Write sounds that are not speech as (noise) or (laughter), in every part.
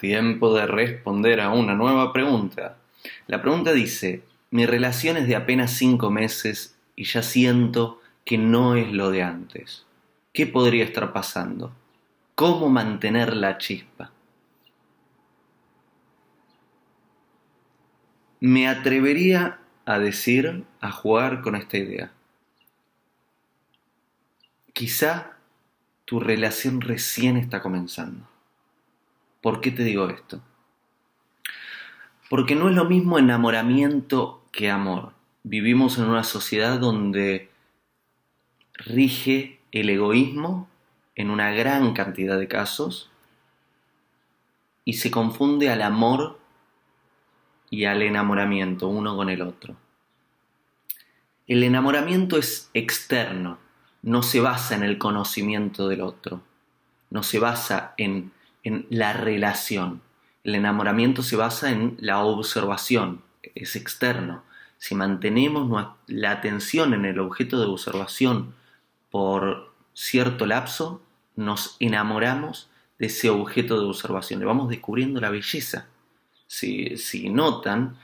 Tiempo de responder a una nueva pregunta. La pregunta dice, mi relación es de apenas cinco meses y ya siento que no es lo de antes. ¿Qué podría estar pasando? ¿Cómo mantener la chispa? Me atrevería a decir, a jugar con esta idea. Quizá tu relación recién está comenzando. ¿Por qué te digo esto? Porque no es lo mismo enamoramiento que amor. Vivimos en una sociedad donde rige el egoísmo en una gran cantidad de casos y se confunde al amor y al enamoramiento uno con el otro. El enamoramiento es externo, no se basa en el conocimiento del otro, no se basa en en la relación. El enamoramiento se basa en la observación, es externo. Si mantenemos la atención en el objeto de observación por cierto lapso, nos enamoramos de ese objeto de observación, le vamos descubriendo la belleza. Si, si notan,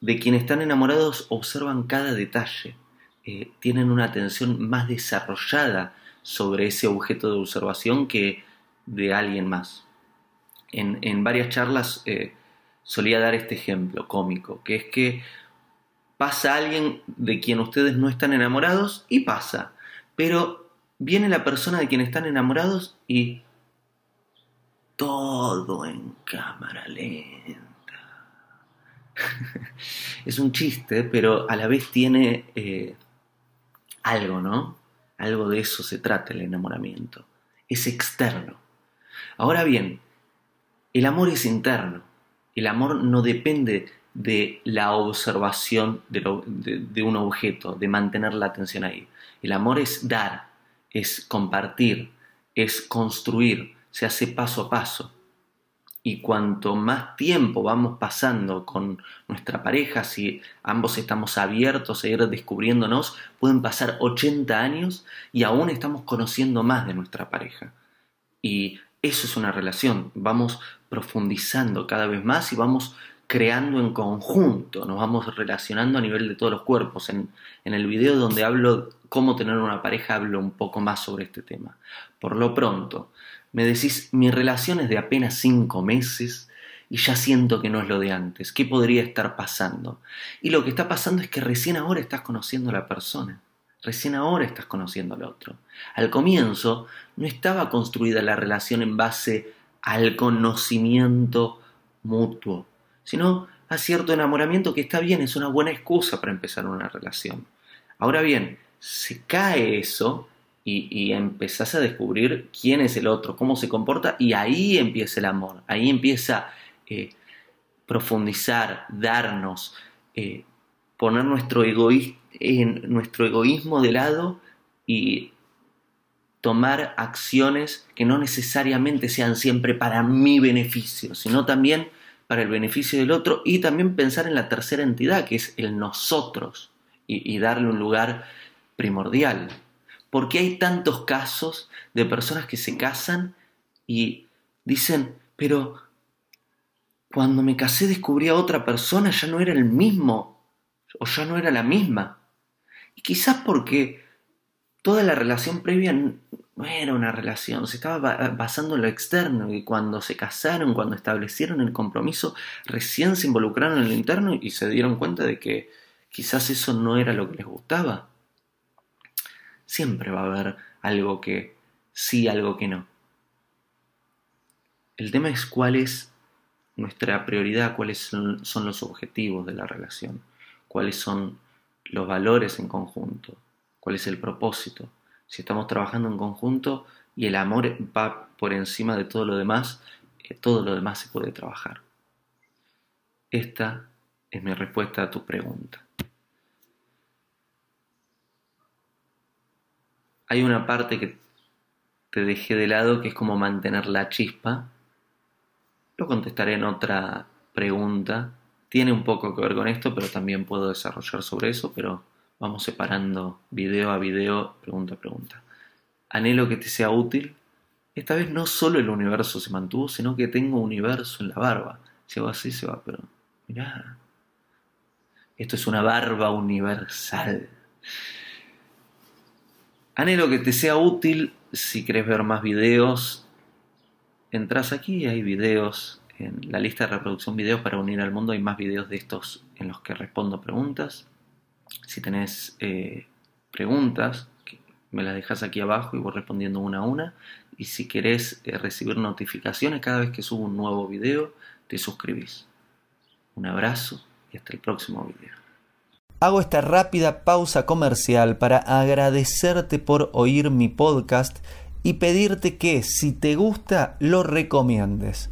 de quienes están enamorados observan cada detalle, eh, tienen una atención más desarrollada sobre ese objeto de observación que de alguien más. En, varias charlas eh, solía dar este ejemplo cómico, que es que pasa alguien de quien ustedes no están enamorados y pasa, pero viene la persona de quien están enamorados y todo en cámara lenta. (laughs) es un chiste, pero a la vez tiene eh, algo, ¿no? Algo de eso se trata el enamoramiento. Es externo. Ahora bien, el amor es interno. El amor no depende de la observación de, un objeto, de mantener la atención ahí. El amor es dar, es compartir, es construir, se hace paso a paso. Y cuanto más tiempo vamos pasando con nuestra pareja, si ambos estamos abiertos a ir descubriéndonos, pueden pasar 80 años y aún estamos conociendo más de nuestra pareja. Y eso es una relación. Vamos profundizando cada vez más y vamos creando en conjunto, nos vamos relacionando a nivel de todos los cuerpos. En, el video donde hablo cómo tener una pareja hablo un poco más sobre este tema. Por lo pronto, me decís, mi relación es de apenas cinco meses y ya siento que no es lo de antes. ¿Qué podría estar pasando? Y lo que está pasando es que recién ahora estás conociendo a la persona. Recién ahora estás conociendo al otro. Al comienzo no estaba construida la relación en base al conocimiento mutuo, sino a cierto enamoramiento que está bien, es una buena excusa para empezar una relación. Ahora bien, se cae eso y, empezás a descubrir quién es el otro, cómo se comporta, y ahí empieza el amor, ahí empieza eh, profundizar, darnos, eh, poner nuestro, egoísmo de lado y tomar acciones que no necesariamente sean siempre para mi beneficio, sino también para el beneficio del otro y también pensar en la tercera entidad, que es el nosotros, y darle un lugar primordial. Porque hay tantos casos de personas que se casan y dicen, pero cuando me casé descubrí a otra persona, ya no era el mismo o ya no era la misma. Y quizás porque toda la relación previa no era una relación, se estaba basando en lo externo y cuando se casaron, cuando establecieron el compromiso, recién se involucraron en lo interno y se dieron cuenta de que quizás eso no era lo que les gustaba. Siempre va a haber algo que sí, algo que no. El tema es cuál es nuestra prioridad, cuáles son los objetivos de la relación cuáles son los valores en conjunto, cuál es el propósito. Si estamos trabajando en conjunto y el amor va por encima de todo lo demás, eh, todo lo demás se puede trabajar. Esta es mi respuesta a tu pregunta. Hay una parte que te dejé de lado que es como mantener la chispa. Lo contestaré en otra pregunta tiene un poco que ver con esto, pero también puedo desarrollar sobre eso, pero vamos separando video a video, pregunta a pregunta. Anhelo que te sea útil esta vez no solo el universo se mantuvo, sino que tengo universo en la barba. Si hago así se va, pero mirá. Esto es una barba universal. Anhelo que te sea útil. Si querés ver más videos, entras aquí, hay videos en la lista de reproducción videos para unir al mundo. Hay más videos de estos en los que respondo preguntas. Si tenés eh, preguntas, me las dejas aquí abajo y voy respondiendo una a una. Y si querés eh, recibir notificaciones cada vez que subo un nuevo video, te suscribís. Un abrazo y hasta el próximo video. Hago esta rápida pausa comercial para agradecerte por oír mi podcast y pedirte que si te gusta lo recomiendes.